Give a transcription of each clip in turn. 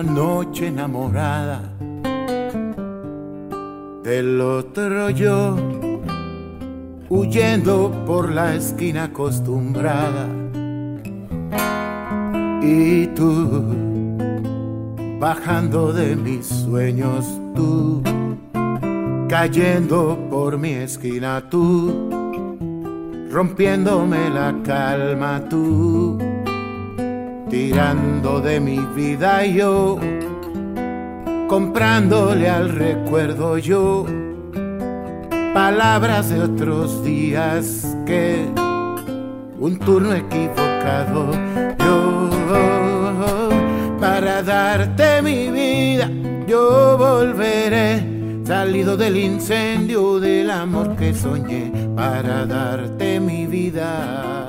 Noche enamorada. Del otro yo, huyendo por la esquina acostumbrada. Y tú, bajando de mis sueños, tú, cayendo por mi esquina, tú, rompiéndome la calma, tú tirando de mi vida yo, comprándole al recuerdo yo, palabras de otros días que un turno equivocado yo, para darte mi vida, yo volveré. Salido del incendio del amor que soñé para darte mi vida.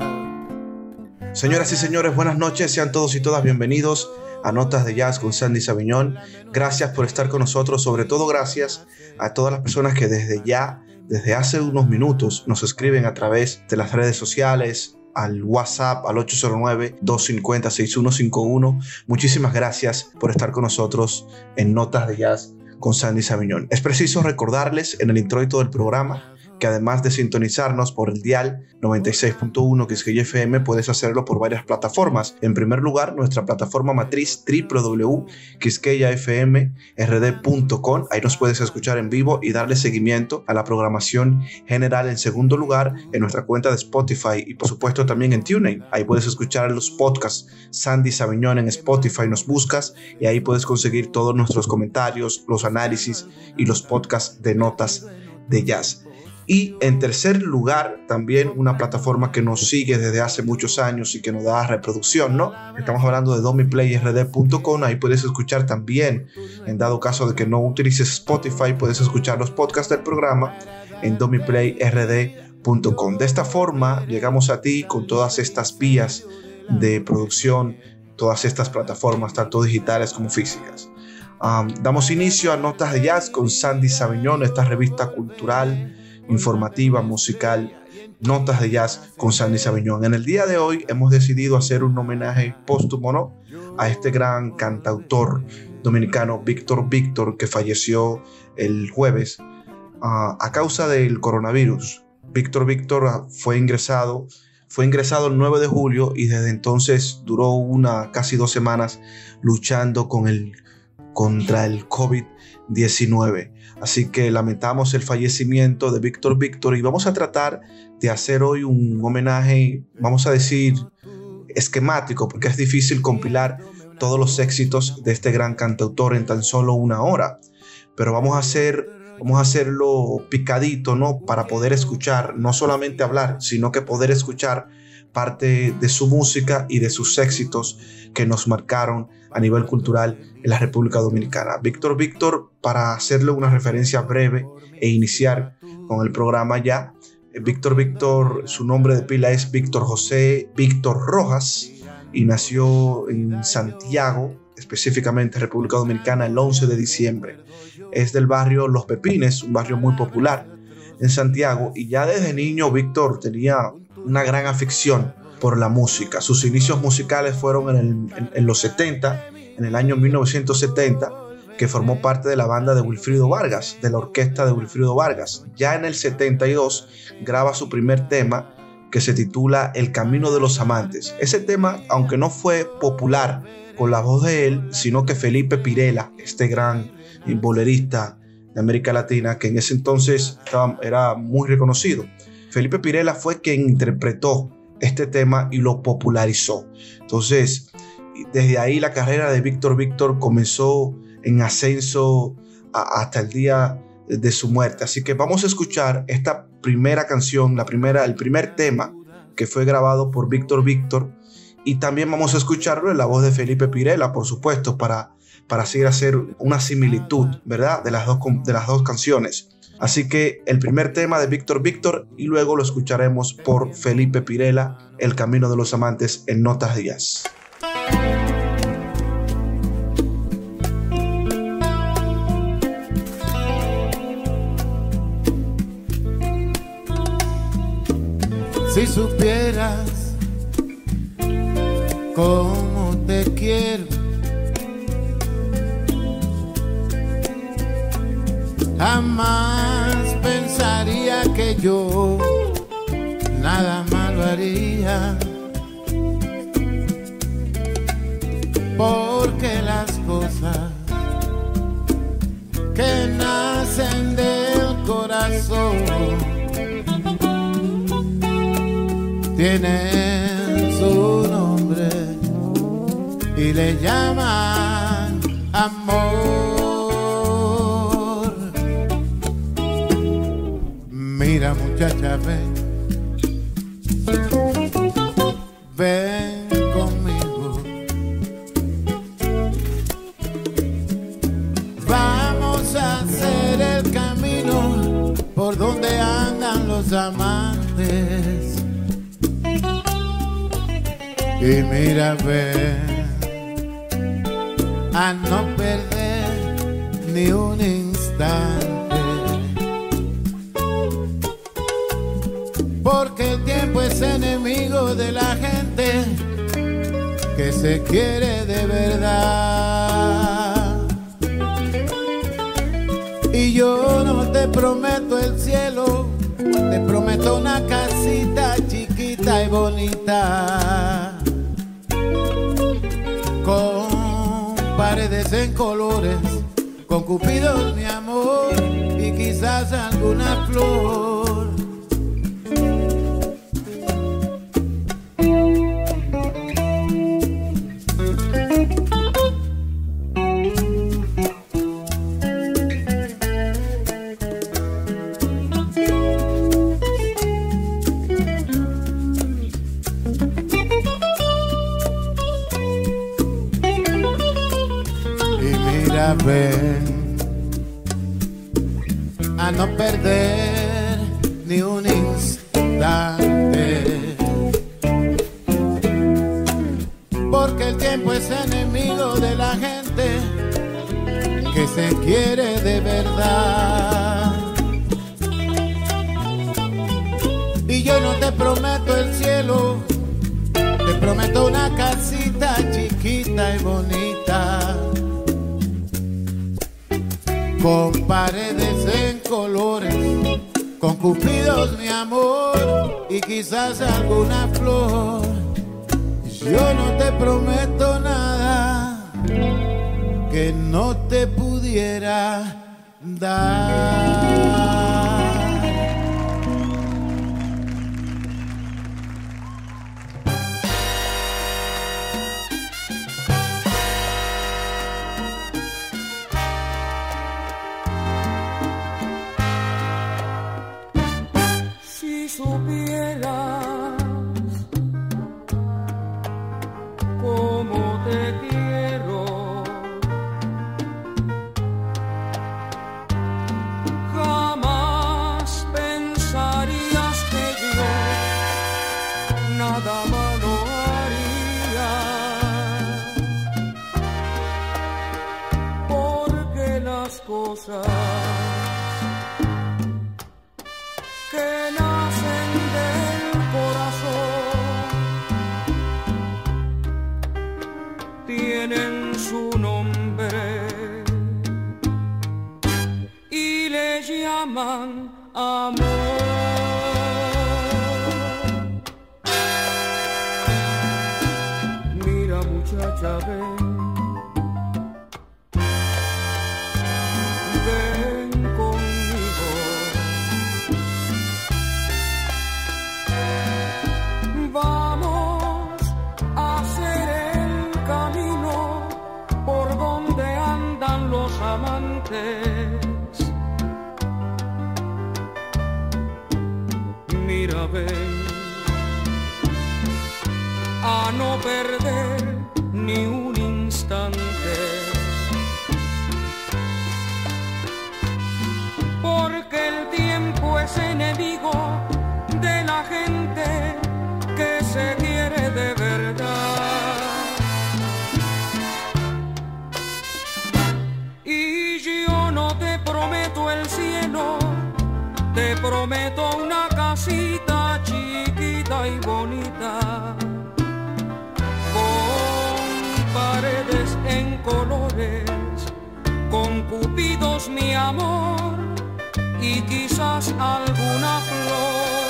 Señoras y señores, buenas noches, sean todos y todas bienvenidos a Notas de Jazz con Sandy Sabiñón. Gracias por estar con nosotros, sobre todo gracias a todas las personas que desde ya, desde hace unos minutos, nos escriben a través de las redes sociales, al WhatsApp al 809-250-6151. Muchísimas gracias por estar con nosotros en Notas de Jazz con Sandy Sabiñón. Es preciso recordarles en el introito del programa que además de sintonizarnos por el dial 96.1 Quisqueya FM, puedes hacerlo por varias plataformas. En primer lugar, nuestra plataforma matriz www.quisqueyafmrd.com. Ahí nos puedes escuchar en vivo y darle seguimiento a la programación general. En segundo lugar, en nuestra cuenta de Spotify y por supuesto también en TuneIn. Ahí puedes escuchar los podcasts. Sandy Sabiñón en Spotify nos buscas y ahí puedes conseguir todos nuestros comentarios, los análisis y los podcasts de notas de jazz. Y en tercer lugar, también una plataforma que nos sigue desde hace muchos años y que nos da reproducción, ¿no? Estamos hablando de domiplayrd.com, ahí puedes escuchar también, en dado caso de que no utilices Spotify, puedes escuchar los podcasts del programa en domiplayrd.com. De esta forma, llegamos a ti con todas estas vías de producción, todas estas plataformas, tanto digitales como físicas. damos inicio a Notas de Jazz con Sandy Sabiñón, esta revista cultural informativa, musical, notas de jazz con Sandy Sabiñón. En el día de hoy hemos decidido hacer un homenaje póstumo a este gran cantautor dominicano Víctor Víctor que falleció el jueves ah, a causa del coronavirus. Víctor Víctor fue ingresado fue ingresado el 9 de julio y desde entonces duró una casi dos semanas luchando con el, contra el COVID-19. Así que lamentamos el fallecimiento de Víctor Víctor y vamos a tratar de hacer hoy un homenaje, vamos a decir, esquemático, porque es difícil compilar todos los éxitos de este gran cantautor en tan solo una hora. Pero vamos a hacer vamos a hacerlo picadito, ¿no? Para poder escuchar, no solamente hablar, sino que poder escuchar parte de su música y de sus éxitos que nos marcaron a nivel cultural en la República Dominicana. Víctor Víctor, para hacerle una referencia breve e iniciar con el programa ya, eh, Víctor Víctor, su nombre de pila es Víctor José Víctor Rojas y nació en Santiago, específicamente República Dominicana, el 11 de diciembre. Es del barrio Los Pepines, un barrio muy popular en Santiago y ya desde niño Víctor tenía una gran afición por la música. Sus inicios musicales fueron en, los 70, en el año 1970, que formó parte de la banda de Wilfrido Vargas, de la orquesta de Wilfrido Vargas. Ya en el 72 graba su primer tema que se titula El Camino de los Amantes. Ese tema, aunque no fue popular con la voz de él, sino que Felipe Pirela, este gran bolerista de América Latina, que en ese entonces era muy reconocido. Felipe Pirela fue quien interpretó este tema y lo popularizó. Entonces, desde ahí la carrera de Víctor Víctor comenzó en ascenso hasta el día de su muerte. Así que vamos a escuchar esta primera canción, la primera, el primer tema que fue grabado por Víctor Víctor y también vamos a escucharlo en la voz de Felipe Pirela, por supuesto, para, para así hacer una similitud, ¿verdad? De las, dos, de las dos canciones. Así que el primer tema de Víctor Víctor y luego lo escucharemos por Felipe Pirela, El Camino de los Amantes en Notas Díaz. Si supieras cómo te quiero, jamás pensaría que yo nada malo haría. Porque las cosas que nacen del corazón tienen su nombre y le llaman amor. Muchacha, ven, ven conmigo. Vamos a hacer el camino por donde andan los amantes. Y mira ver a no perder ni un de la gente que se quiere de verdad y yo no te prometo el cielo te prometo una casita chiquita y bonita con paredes en colores, con cupidos mi amor y quizás alguna flor. Cupidos mi amor y quizás alguna flor.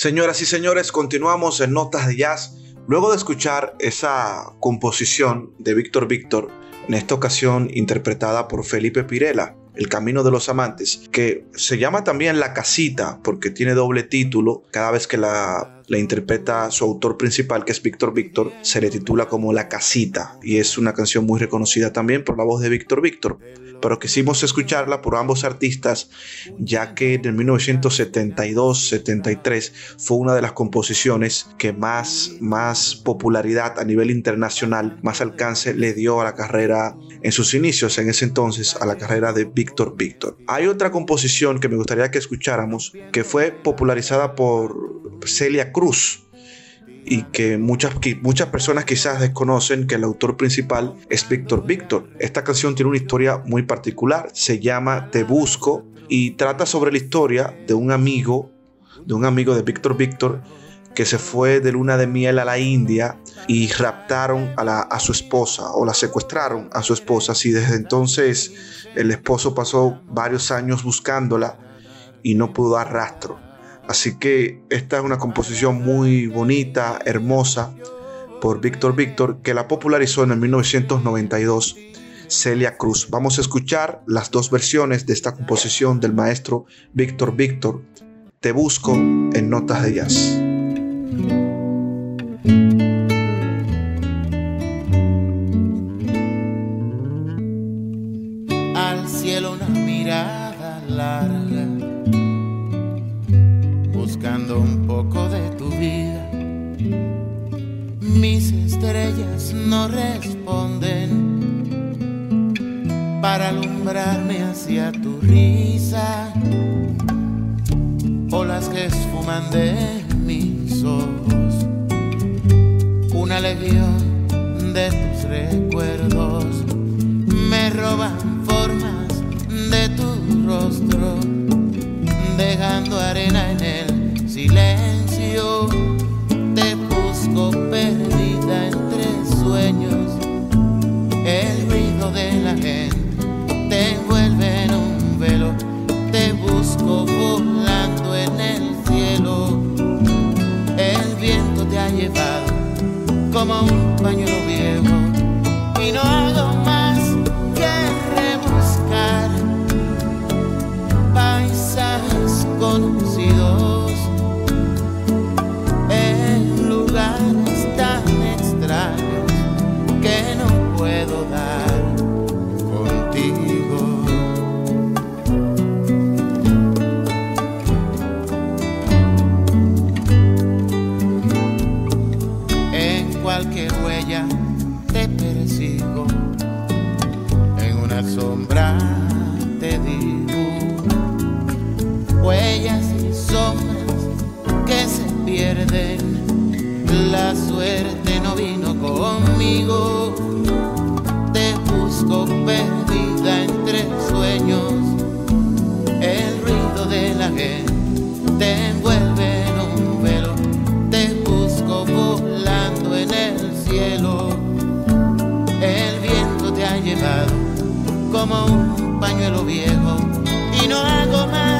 Señoras y señores, continuamos en Notas de Jazz. Luego de escuchar esa composición de Víctor Víctor, en esta ocasión interpretada por Felipe Pirela, El Camino de los Amantes, que se llama también La Casita porque tiene doble título. Cada vez que la, la interpreta su autor principal, que es Víctor Víctor, se le titula como La Casita y es una canción muy reconocida también por la voz de Víctor Víctor pero quisimos escucharla por ambos artistas, ya que en 1972-73 fue una de las composiciones que más, más popularidad a nivel internacional, más alcance le dio a la carrera en sus inicios, en ese entonces, a la carrera de Víctor Víctor. Hay otra composición que me gustaría que escucháramos, que fue popularizada por Celia Cruz y que muchas, muchas personas quizás desconocen que el autor principal es Víctor Víctor. Esta canción tiene una historia muy particular, se llama Te Busco y trata sobre la historia de un amigo, de un amigo de Víctor Víctor que se fue de luna de miel a la India y raptaron a, la, a su esposa o la secuestraron a su esposa. Así desde entonces el esposo pasó varios años buscándola y no pudo dar rastro. Así que esta es una composición muy bonita, hermosa, por Víctor Víctor, que la popularizó en el 1992 Celia Cruz. Vamos a escuchar las dos versiones de esta composición del maestro Víctor Víctor. Te busco en notas de jazz. Suerte no vino conmigo, te busco perdida entre sueños, el ruido de la gente te envuelve en un velo, te busco volando en el cielo, el viento te ha llevado como un pañuelo viejo y no hago más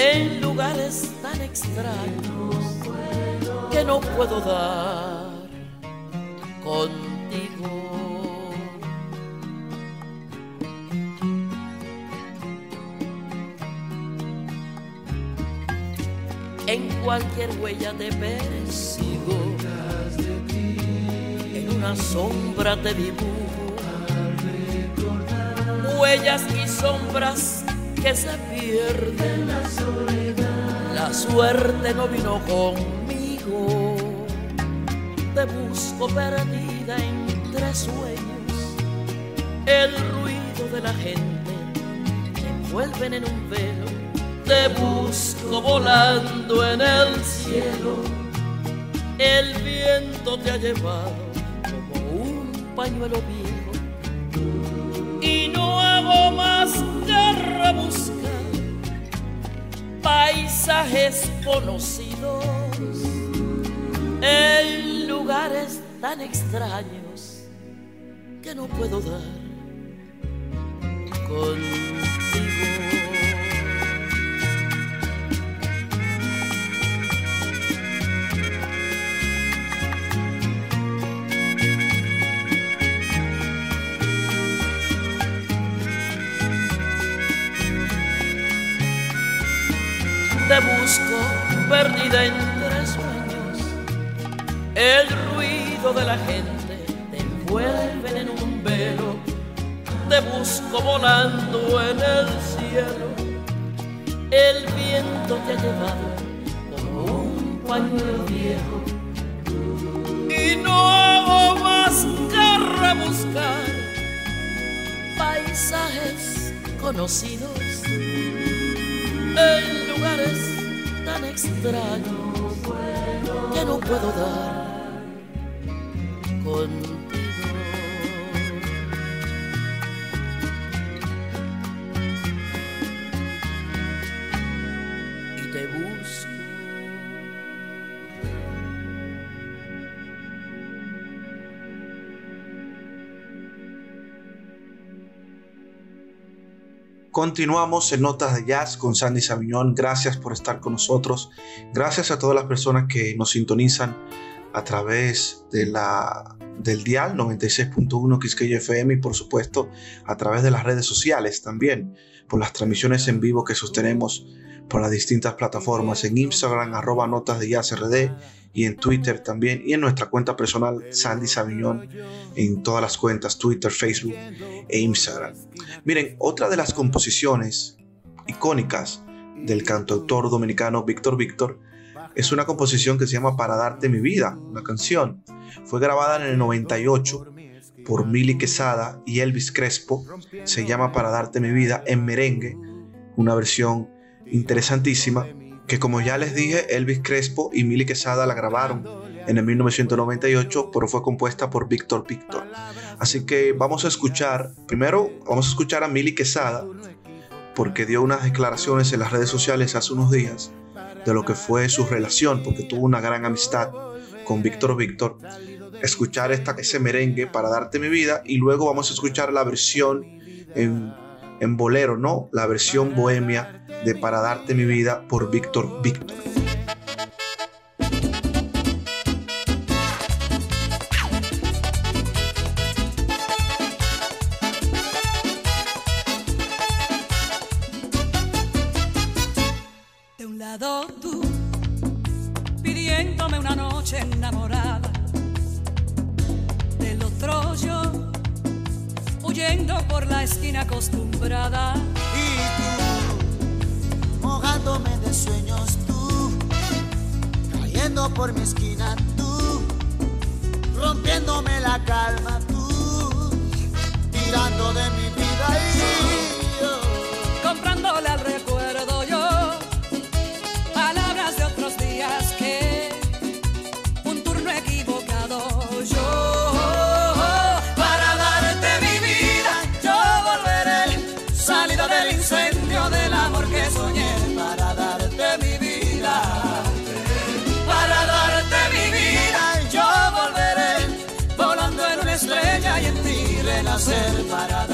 en lugares tan extraños que no puedo dar contigo. En cualquier huella te persigo en una sombra te dibujo huellas y sombras que se pierden. La suerte no vino conmigo, te busco perdida entre sueños. El ruido de la gente te envuelven en un velo, te busco volando en el cielo. El viento te ha llevado como un pañuelo viejo y no hago más que rebuscar paisajes conocidos en lugares tan extraños que no puedo dar contigo. perdida entre sueños. El ruido de la gente te envuelve en un velo. Te busco volando en el cielo. El viento te ha llevado como un pañuelo viejo. Y no hago más que rebuscar paisajes conocidos en lugares tan extraños que no puedo dar contigo. Continuamos en Notas de Jazz con Sandy Sabiñón. Gracias por estar con nosotros. Gracias a todas las personas que nos sintonizan a través de la, del dial 96.1 Quisqueya FM y por supuesto a través de las redes sociales también, por las transmisiones en vivo que sostenemos por las distintas plataformas en Instagram, arroba Notas de y en Twitter también y en nuestra cuenta personal Sandy Sabiñón en todas las cuentas Twitter, Facebook e Instagram. Miren, otra de las composiciones icónicas del cantautor dominicano Víctor Víctor es una composición que se llama Para darte mi vida, una canción. Fue grabada en el 98 por Mili Quesada y Elvis Crespo. Se llama Para darte mi vida en merengue, una versión interesantísima que como ya les dije, Elvis Crespo y Mili Quesada la grabaron en el 1998, pero fue compuesta por Víctor Víctor. Así que vamos a escuchar, primero vamos a escuchar a Mili Quesada, porque dio unas declaraciones en las redes sociales hace unos días de lo que fue su relación, porque tuvo una gran amistad con Víctor Víctor. Escuchar esta, ese merengue para darte mi vida y luego vamos a escuchar la versión en, en bolero, ¿no? La versión bohemia de Para darte mi vida por Víctor Víctor. Por mi esquina tú, rompiéndome la calma tú, tirando de mi vida y yo. comprándole al recuerdo yo palabras de otros días que un turno equivocado yo para darte mi vida yo volveré salida del incendio del amor que soñé Para darte mi vida, renacer para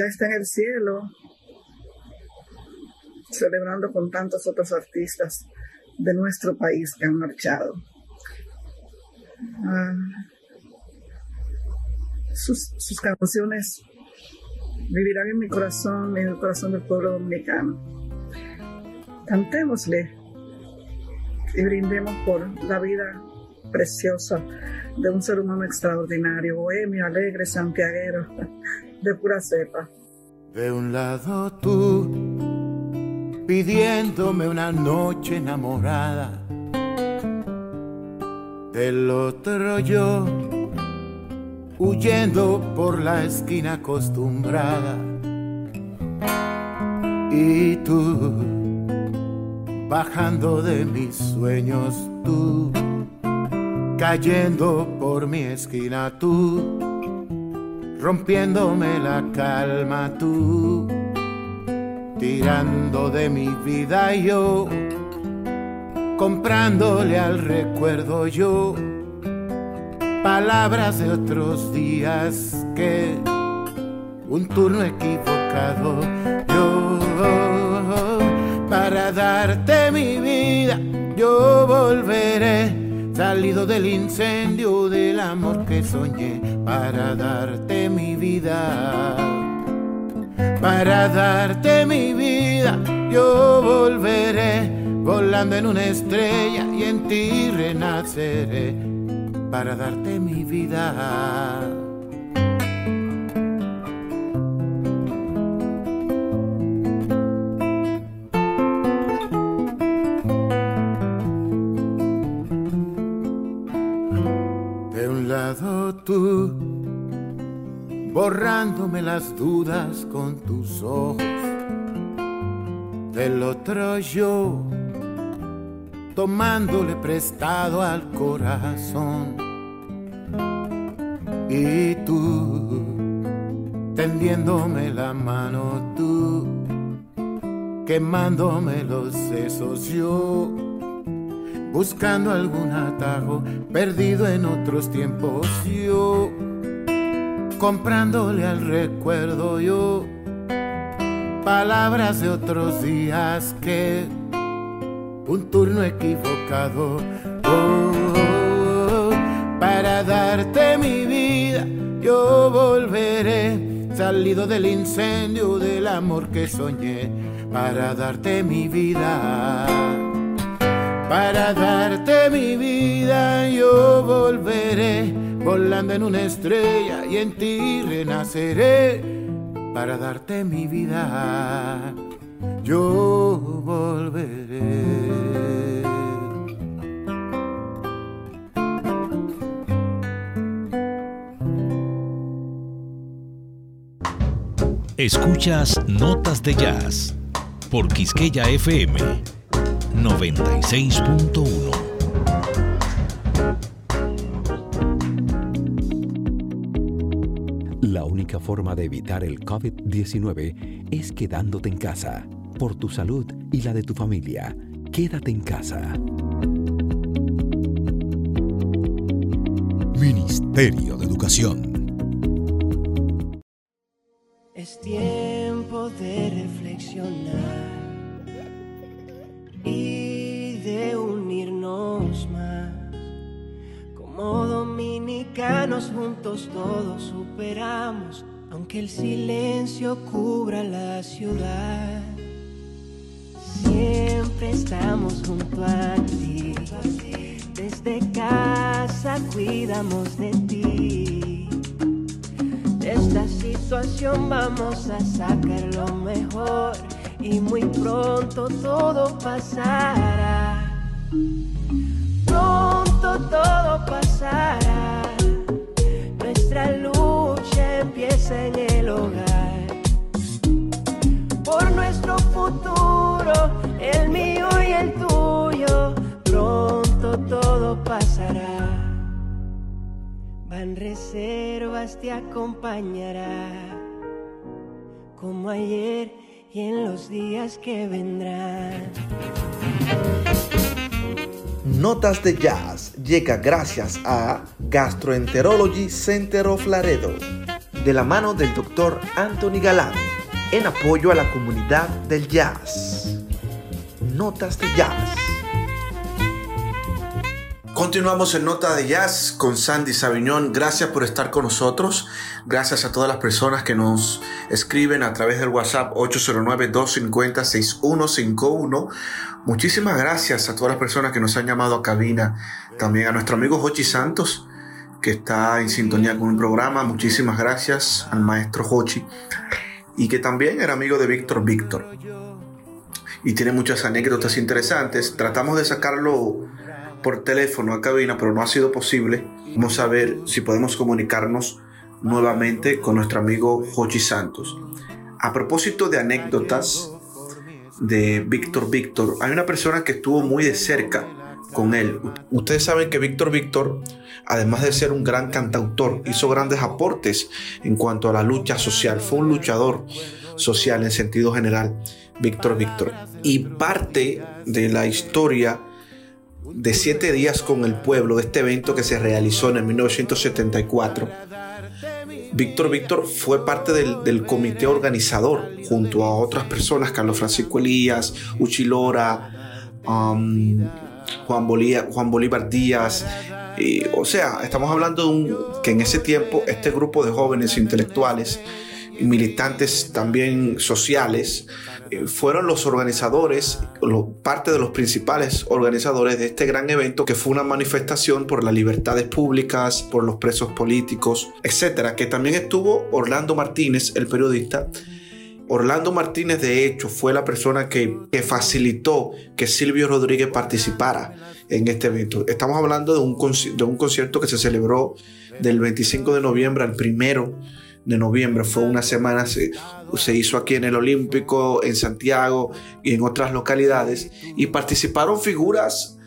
ya está en el cielo, celebrando con tantos otros artistas de nuestro país que han marchado. Ah, sus, sus canciones vivirán en mi corazón, en el corazón del pueblo dominicano. Cantémosle y brindemos por la vida preciosa de un ser humano extraordinario, bohemio, alegre, santiaguero, de pura cepa. De un lado tú, pidiéndome una noche enamorada. Del otro yo, huyendo por la esquina acostumbrada. Y tú, bajando de mis sueños, tú, cayendo por mi esquina, tú, rompiéndome la calma, tú, tirando de mi vida yo, comprándole al recuerdo yo palabras de otros días que un turno equivocado yo para darte mi vida yo volveré salido del incendio del amor que soñé para darte mi vida para darte mi vida yo volveré volando en una estrella y en ti renaceré para darte mi vida. Borrándome las dudas con tus ojos. Del otro yo, tomándole prestado al corazón. Y tú, tendiéndome la mano, tú, quemándome los sesos, yo, buscando algún atajo, perdido en otros tiempos, yo, comprándole al recuerdo, yo, palabras de otros días que un turno equivocado. Oh, para darte mi vida, yo volveré, salido del incendio del amor que soñé, para darte mi vida. Para darte mi vida, yo volveré, volando en una estrella y en ti renaceré, para darte mi vida yo volveré. Escuchas Notas de Jazz por Quisqueya FM 96.1. única forma de evitar el COVID-19 es quedándote en casa. Por tu salud y la de tu familia, quédate en casa. Ministerio de Educación. Es tiempo de reflexionar juntos todos superamos, aunque el silencio cubra la ciudad. Siempre estamos junto a ti. Desde casa cuidamos de ti. De esta situación vamos a sacar lo mejor y muy pronto todo pasará. Pronto todo pasará. Nuestra lucha empieza en el hogar. Por nuestro futuro, el mío y el tuyo, pronto todo pasará. Van reservas te acompañará, como ayer y en los días que vendrán. Notas de Jazz llega gracias a Gastroenterology Center of Laredo. de la mano del doctor Anthony Galán en apoyo a la comunidad del jazz. Notas de jazz. Continuamos en Nota de Jazz con Sandy Sabiñón. Gracias por estar con nosotros. Gracias a todas las personas que nos escriben a través del WhatsApp 809-250-6151. Muchísimas gracias a todas las personas que nos han llamado a cabina. También a nuestro amigo Jochi Santos, que está en sintonía con un programa. Muchísimas gracias al maestro Jochi. Y que también era amigo de Víctor Víctor. Y tiene muchas anécdotas interesantes. Tratamos de sacarlo por teléfono a cabina, pero no ha sido posible. Vamos a ver si podemos comunicarnos nuevamente con nuestro amigo Jochi Santos. A propósito de anécdotas de Víctor Víctor, hay una persona que estuvo muy de cerca con él. Ustedes saben que Víctor Víctor, además de ser un gran cantautor, hizo grandes aportes en cuanto a la lucha social. Fue un luchador social en sentido general, Víctor Víctor. Y parte de la historia de siete días con el pueblo, de este evento que se realizó en el 1974. Víctor Víctor fue parte del, comité organizador junto a otras personas, Carlos Francisco Elías, Uchilora, um, Juan, Bolívar, Juan Bolívar Díaz. o sea, estamos hablando de un, que en ese tiempo este grupo de jóvenes intelectuales y militantes también sociales fueron los organizadores, parte de los principales organizadores de este gran evento que fue una manifestación por las libertades públicas, por los presos políticos, etcétera, que también estuvo Orlando Martínez, el periodista. Orlando Martínez, de hecho, fue la persona que, que facilitó que Silvio Rodríguez participara en este evento. Estamos hablando de un, de un concierto que se celebró del 25 de noviembre al primero de noviembre. Fue una semana, se, se hizo aquí en el Olímpico, en Santiago y en otras localidades. Y participaron figuras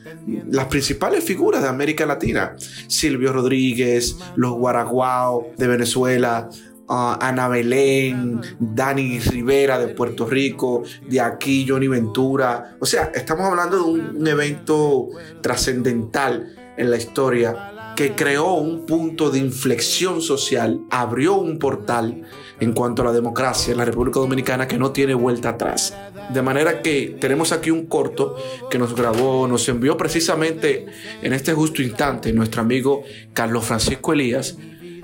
las principales figuras de América Latina. Silvio Rodríguez, los Guaraguao de Venezuela, uh, Ana Belén, Dani Rivera de Puerto Rico, de aquí Johnny Ventura. O sea, estamos hablando de un evento trascendental en la historia que creó un punto de inflexión social, abrió un portal en cuanto a la democracia en la República Dominicana que no tiene vuelta atrás. De manera que tenemos aquí un corto que nos grabó, nos envió precisamente en este justo instante nuestro amigo Carlos Francisco Elías,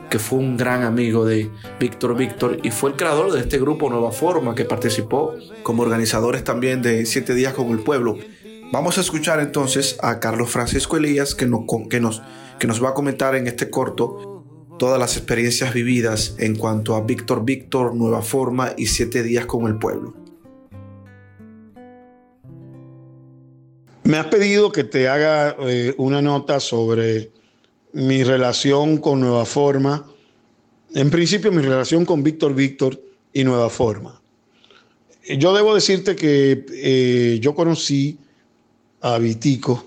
que fue un gran amigo de Víctor Víctor y fue el creador de este grupo Nueva Forma que participó como organizadores también de Siete Días con el Pueblo. Vamos a escuchar entonces a Carlos Francisco Elías que nos, que nos que nos va a comentar en este corto todas las experiencias vividas en cuanto a Víctor Víctor, Nueva Forma y Siete Días con el Pueblo. Me has pedido que te haga eh, una nota sobre mi relación con Nueva Forma. En principio, mi relación con Víctor Víctor y Nueva Forma. Yo debo decirte que eh, yo conocí a Vitico,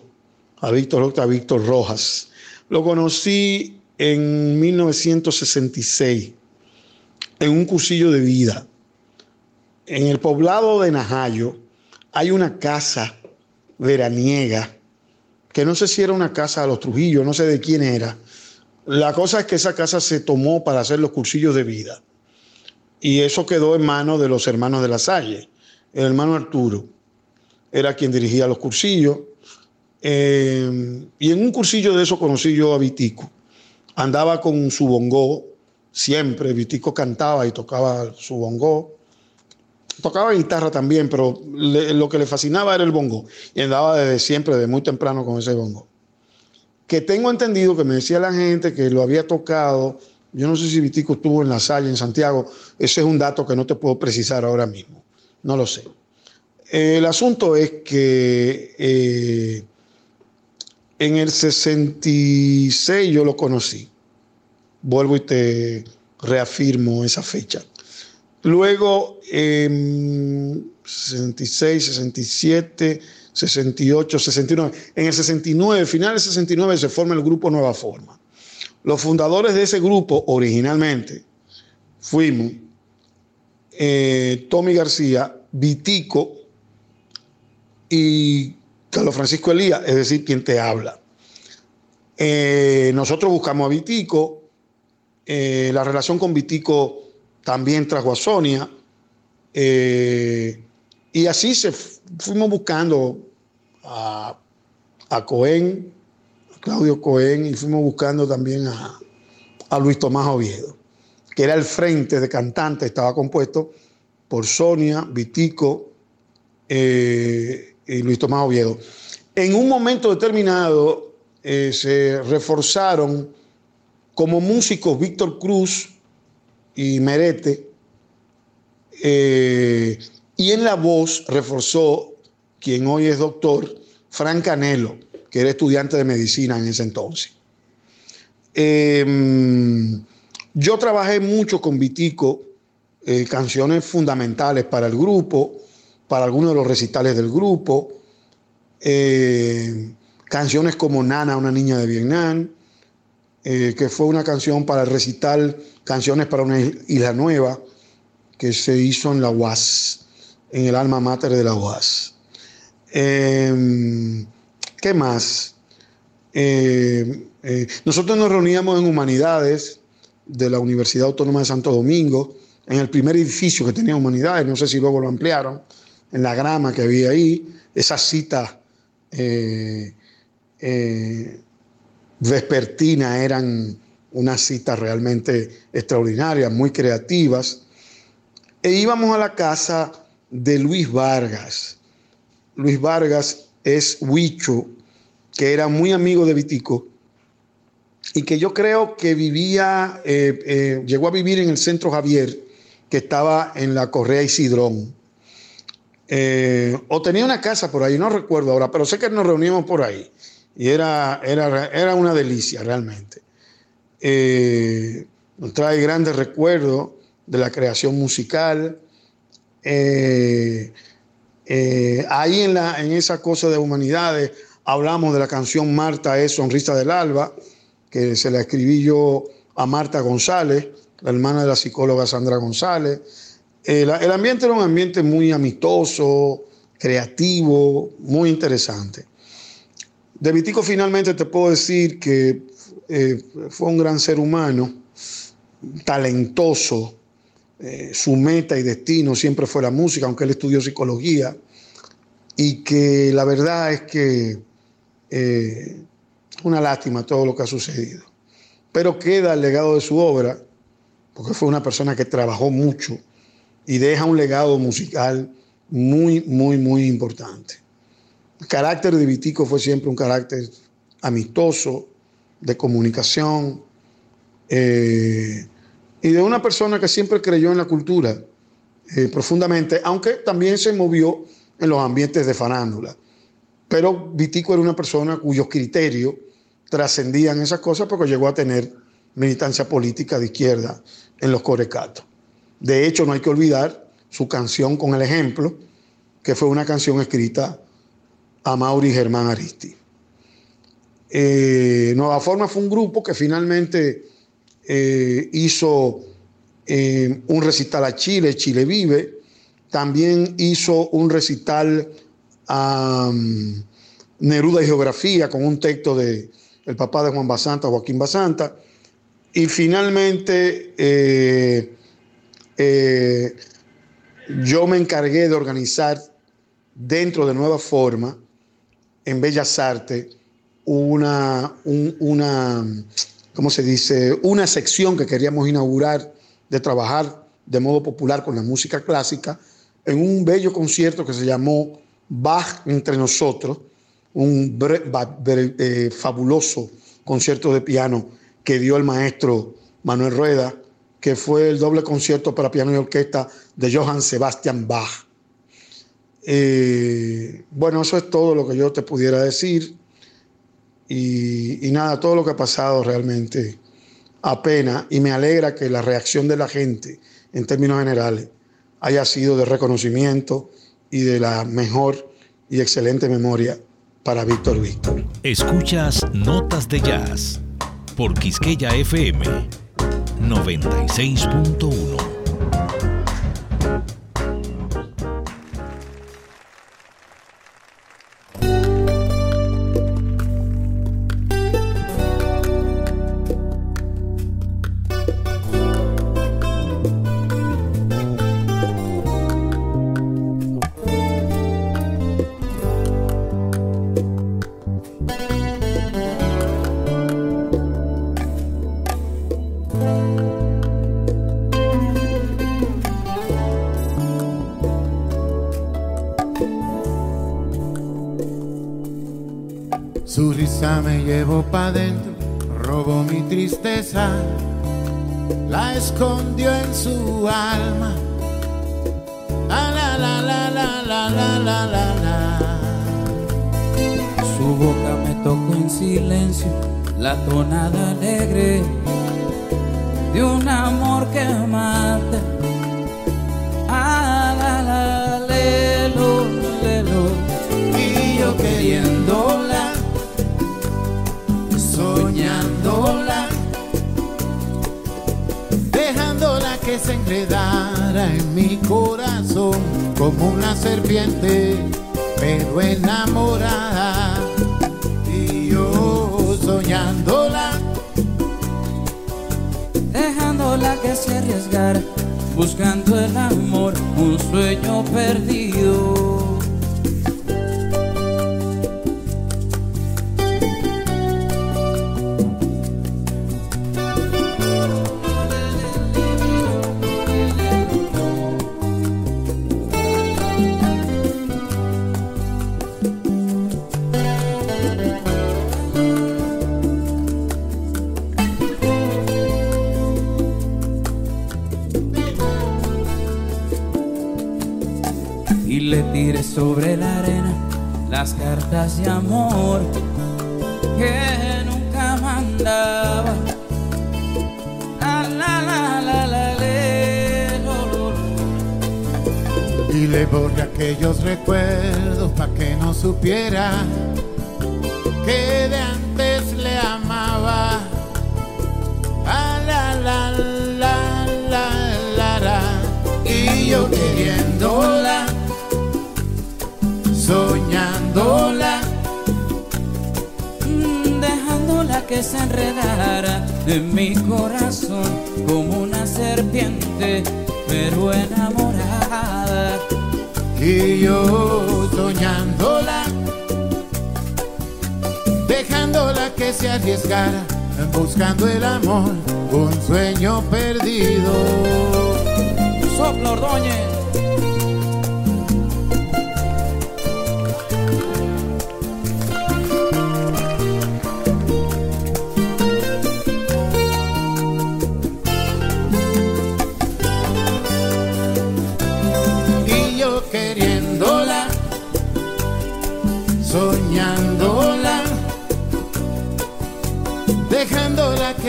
a Víctor, a Víctor Rojas, lo conocí en 1966, en un cursillo de vida. En el poblado de Najayo hay una casa veraniega, que no sé si era una casa de los Trujillos, no sé de quién era. La cosa es que esa casa se tomó para hacer los cursillos de vida. Y eso quedó en manos de los hermanos de la Salle. El hermano Arturo era quien dirigía los cursillos eh, y en un cursillo de eso conocí yo a Vitico. Andaba con su bongo siempre. Vitico cantaba y tocaba su bongo. Tocaba guitarra también, pero lo que le fascinaba era el bongo. Y andaba desde siempre, desde muy temprano con ese bongo. Que tengo entendido que me decía la gente que lo había tocado. Yo no sé si Vitico estuvo en la Salle, en Santiago. Ese es un dato que no te puedo precisar ahora mismo. No lo sé. El asunto es que eh, en el 66 yo lo conocí. Vuelvo y te reafirmo esa fecha. Luego, en 66, 67, 68, 69. En el 69, final del 69, se forma el grupo Nueva Forma. Los fundadores de ese grupo, originalmente, fuimos eh, Tommy García, Vitico y Carlos Francisco Elías, es decir, quien te habla. Eh, nosotros buscamos a Vitico Eh, la relación con Vitico también trajo a Sonia. Eh, y así se fuimos buscando a, a Cohen, Claudio Cohen, y fuimos buscando también a, a Luis Tomás Oviedo, que era el frente de cantante, estaba compuesto por Sonia, Vitico y Luis Tomás Oviedo. En un momento determinado eh, se reforzaron como músicos Víctor Cruz y Merete, eh, y en la voz reforzó quien hoy es doctor, Frank Canelo, que era estudiante de medicina en ese entonces. Em, yo trabajé mucho con Vitico, eh, canciones fundamentales para el grupo, para algunos de los recitales del grupo, eh, canciones como Nana, una niña de Vietnam, eh, que fue una canción para recitar canciones para una isla nueva que se hizo en la UAS, en el alma mater de la UAS. Em, ¿Qué más? Eh, eh, nosotros nos reuníamos en Humanidades de la Universidad Autónoma de Santo Domingo, en el primer edificio que tenía Humanidades, no sé si luego lo ampliaron, en la grama que había ahí, esas citas eh, vespertinas eran unas citas realmente extraordinarias, muy creativas, e íbamos a la casa de Luis Vargas. Luis Vargas es Huicho, que era muy amigo de Vitico y que yo creo que vivía, eh, eh, llegó a vivir en el centro Javier, que estaba en la Correa Isidrón. Eh, o tenía una casa por ahí, no recuerdo ahora, pero sé que nos reuníamos por ahí. Y era, era, era una delicia realmente. nos trae grandes recuerdos de la creación musical. ahí en, la, en esa cosa de humanidades hablamos de la canción Marta es Sonrisa del Alba, que se la escribí yo a Marta González, la hermana de la psicóloga Sandra González. El, ambiente era un ambiente muy amistoso, creativo, muy interesante. De Vitico finalmente te puedo decir que eh, fue un gran ser humano, talentoso, eh, su meta y destino siempre fue la música, aunque él estudió psicología, y que la verdad es que eh, una lástima todo lo que ha sucedido. Pero queda el legado de su obra, porque fue una persona que trabajó mucho y deja un legado musical muy, muy, muy importante. El carácter de Vitico fue siempre un carácter amistoso, de comunicación, eh, y de una persona que siempre creyó en la cultura eh, profundamente, aunque también se movió en los ambientes de farándula. Pero Vitico era una persona cuyos criterios trascendían esas cosas porque llegó a tener militancia política de izquierda en los Corecatos. De hecho, no hay que olvidar su canción con el ejemplo, que fue una canción escrita a Mauri Germán Aristi. Eh, Nueva Forma fue un grupo que finalmente eh, hizo eh, un recital a Chile, Chile Vive, también hizo un recital a Neruda y Geografía con un texto de el papá de Juan Basanta, Joaquín Basanta. Y finalmente eh, yo me encargué de organizar dentro de Nueva Forma, en Bellas Artes, una, una, ¿cómo se dice? Una sección que queríamos inaugurar de trabajar de modo popular con la música clásica en un bello concierto que se llamó Bach entre nosotros, un eh, fabuloso concierto de piano que dio el maestro Manuel Rueda, que fue el doble concierto para piano y orquesta de Johann Sebastian Bach. Eh, bueno, eso es todo lo que yo te pudiera decir. Y, y, nada, todo lo que ha pasado realmente apena y me alegra que la reacción de la gente en términos generales haya sido de reconocimiento y de la mejor y excelente memoria para Víctor Víctor. Escuchas Notas de Jazz por Quisqueya FM 96.1. Su risa me llevó pa' dentro, robó mi tristeza, la escondió en su alma. La la la la la la la la. Su boca me tocó en silencio, la tonada alegre de un amor que mata. Ah, la, la, lelo, lelo. Y yo queriéndola, soñándola, dejándola que se enredara en mi corazón como una serpiente, pero enamorada. Y yo soñándola, dejándola que se arriesgara, buscando el amor, un sueño perdido. Cartas de amor que nunca mandaba. La, la, la, la, la, le, lo, lo, lo. y le borré aquellos recuerdos pa' que no supiera que de antes le amaba. Ah, la, la, la, la, la, la. Y yo queriéndola, soñándola, Mm, dejándola que se enredara en mi corazón como una serpiente, pero enamorada. y yo soñándola, dejándola que se arriesgara, buscando el amor, un sueño perdido. Sopla Ordóñez.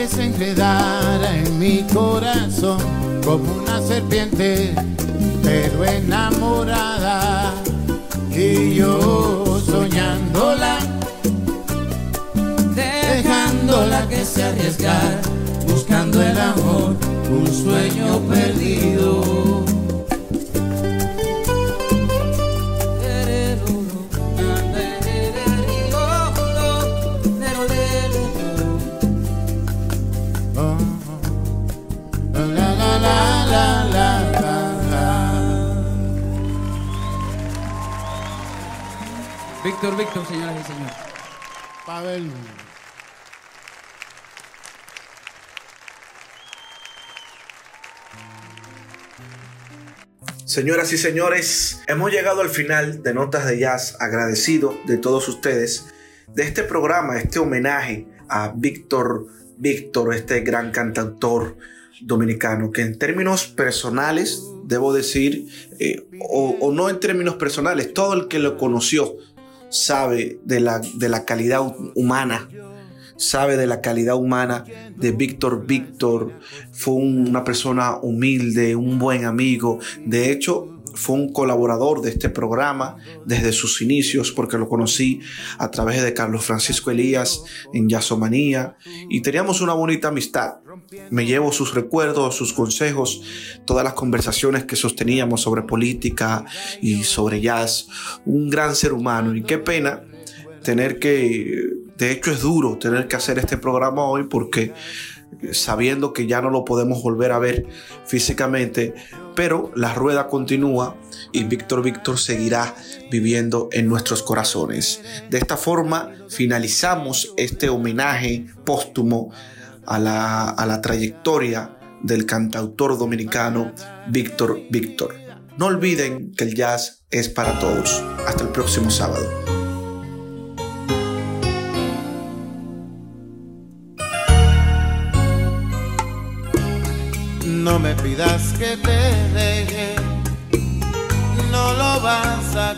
Que se enredara en mi corazón como una serpiente, pero enamorada. Y yo soñándola, dejándola que se arriesgara, buscando el amor, un sueño perdido. Víctor, Víctor, señoras y señores. Pavel. Señoras y señores, hemos llegado al final de Notas de Jazz, agradecido de todos ustedes, de este programa, este homenaje a Víctor Víctor, este gran cantautor dominicano, que en términos personales, debo decir, eh, o, o no en términos personales, todo el que lo conoció sabe de la, de la calidad humana sabe de la calidad humana de Víctor Víctor. Fue un- una persona humilde, un buen amigo. De hecho, fue un colaborador de este programa desde sus inicios, porque lo conocí a través de Carlos Francisco Elías en Yasomanía y teníamos una bonita amistad. Me llevo sus recuerdos, sus consejos, todas las conversaciones que sosteníamos sobre política y sobre jazz. Un gran ser humano y qué pena tener que, de hecho es duro tener que hacer este programa hoy porque sabiendo que ya no lo podemos volver a ver físicamente, pero la rueda continúa y Víctor Víctor seguirá viviendo en nuestros corazones. De esta forma finalizamos este homenaje póstumo a la, a la trayectoria del cantautor dominicano Víctor Víctor. No olviden que el jazz es para todos. Hasta el próximo sábado. no me pidas que te deje, no lo vas a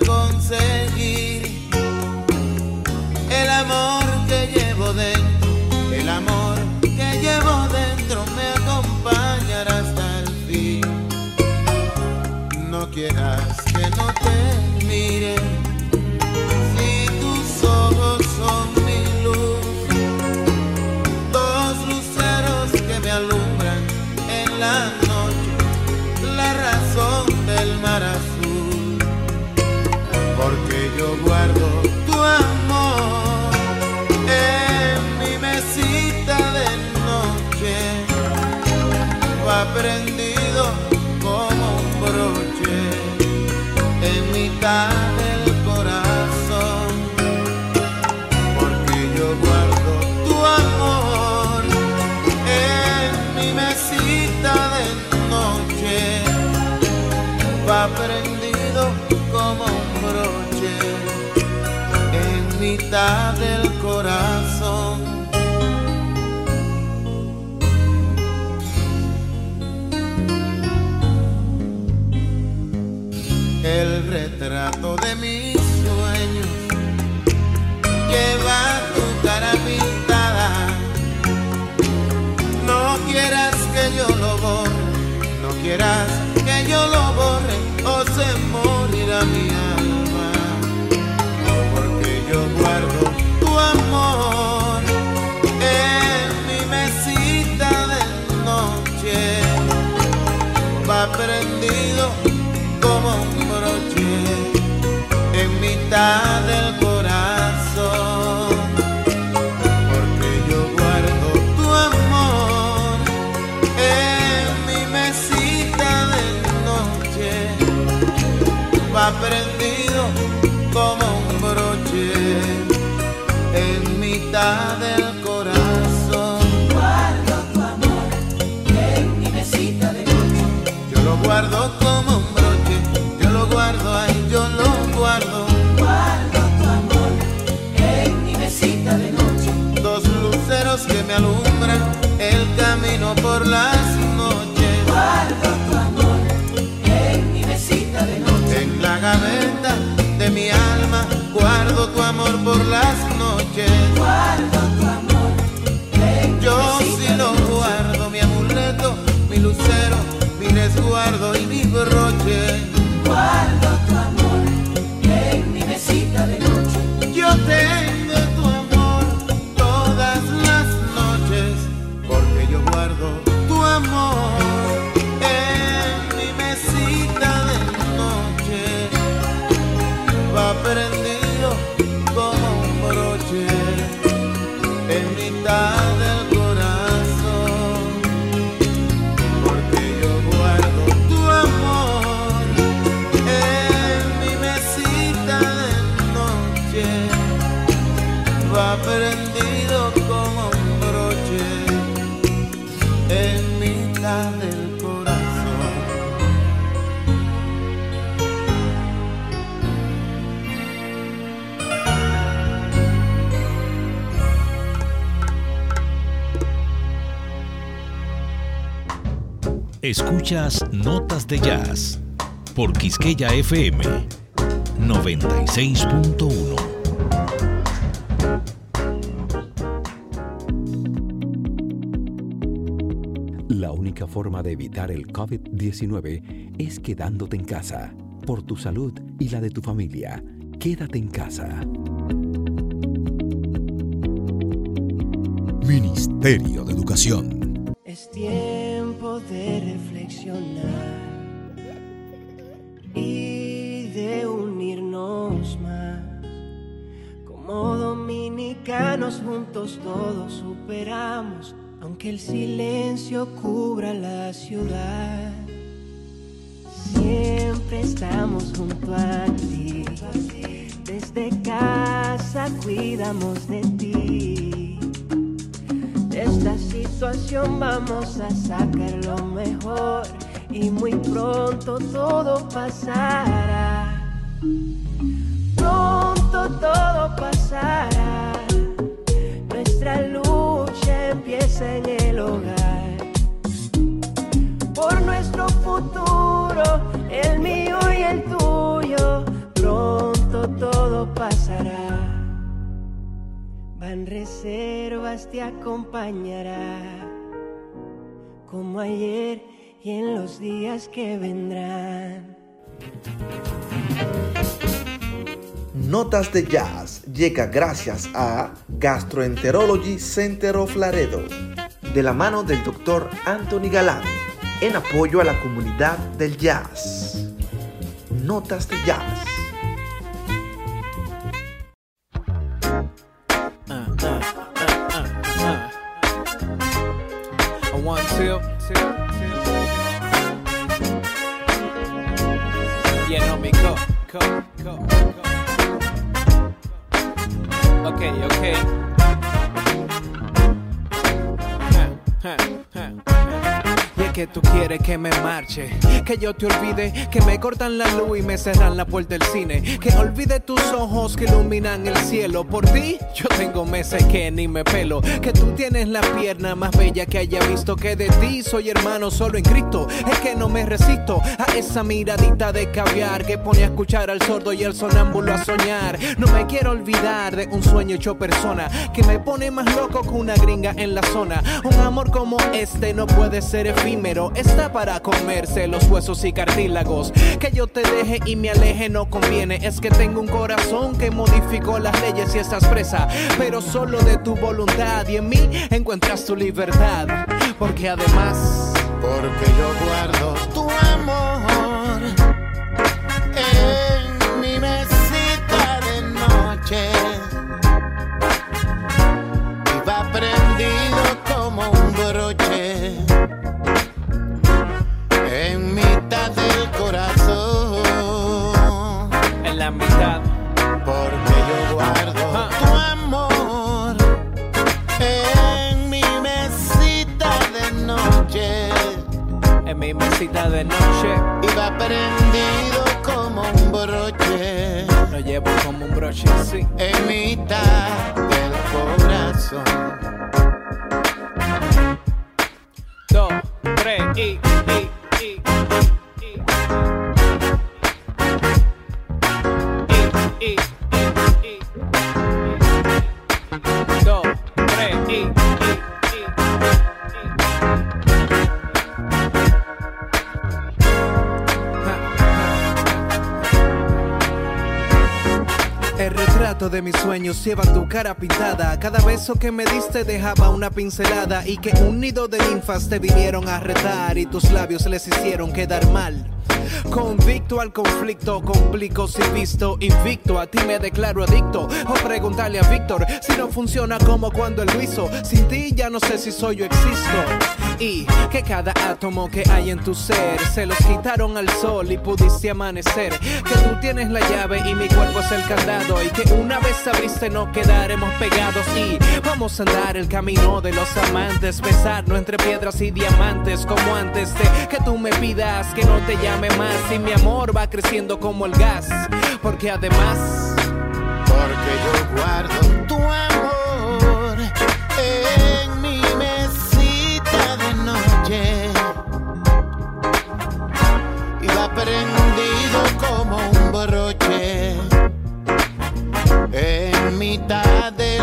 del corazón. El retrato de mis sueños lleva tu cara pintada. No quieras que yo lo borre, no quieras que yo lo borre o se morirá mi mitad del por las noches. Guardo tu amor Yo sí lo guardo, mi amuleto, mi lucero, mi resguardo y mi broche. Escuchas Notas de Jazz por Quisqueya FM 96.1. La única forma de evitar el COVID-19 es quedándote en casa. Por tu salud y la de tu familia, quédate en casa. Ministerio de Educación. Es tiempo de reflexionar y de unirnos más. Como dominicanos juntos todos superamos, aunque el silencio cubra la ciudad. Siempre estamos junto a ti. Desde casa cuidamos de ti esta situación vamos a sacar lo mejor y muy pronto todo pasará. Pronto todo pasará. Nuestra lucha empieza en el hogar. Por nuestro futuro, el mío y el tuyo, pronto todo pasará. Ban reservas te acompañará, como ayer y en los días que vendrán. Notas de Jazz llega gracias a Gastroenterology Center of Laredo, de la mano del Dr. Anthony Galán, en apoyo a la comunidad del jazz. Notas de Jazz. Que tú que me marche, que yo te olvide, que me cortan la luz y me cerran la puerta del cine, que olvide tus ojos que iluminan el cielo. Por ti, yo tengo meses que ni me pelo, que tú tienes la pierna más bella que haya visto, que de ti soy hermano solo en Cristo. Es que no me resisto a esa miradita de caviar que pone a escuchar al sordo y al sonámbulo a soñar. No me quiero olvidar de un sueño hecho persona que me pone más loco que una gringa en la zona. Un amor como este no puede ser efímero, está para comerse los huesos y cartílagos. Que yo te deje y me aleje no conviene, es que tengo un corazón que modificó las leyes y estás presa, pero solo de tu voluntad y en mí encuentras tu libertad. Porque además, Porque yo guardo tu amor mi mesita de noche, va prendido como un broche lo llevo como un broche así. en mitad del corazón. Dos, tres y, y. de mis sueños lleva tu cara pintada. Cada beso que me diste dejaba una pincelada. Y que un nido de ninfas te vinieron a retar. Y tus labios les hicieron quedar mal. Convicto al conflicto, complico si visto, invicto. A ti me declaro adicto. O preguntarle a Víctor si no funciona como cuando él lo hizo. Sin ti ya no sé si soy o existo. Y que cada átomo que hay en tu ser se los quitaron al sol y pudiste amanecer. Que tú tienes la llave y mi cuerpo es el candado. Y que una vez abriste no quedaremos pegados. Y vamos a andar el camino de los amantes. Besarnos entre piedras y diamantes. Como antes de que tú me pidas que no te llame más. Y mi amor va creciendo como el gas. Porque además. Porque yo guardo tu amor Va prendido como un broche en mitad del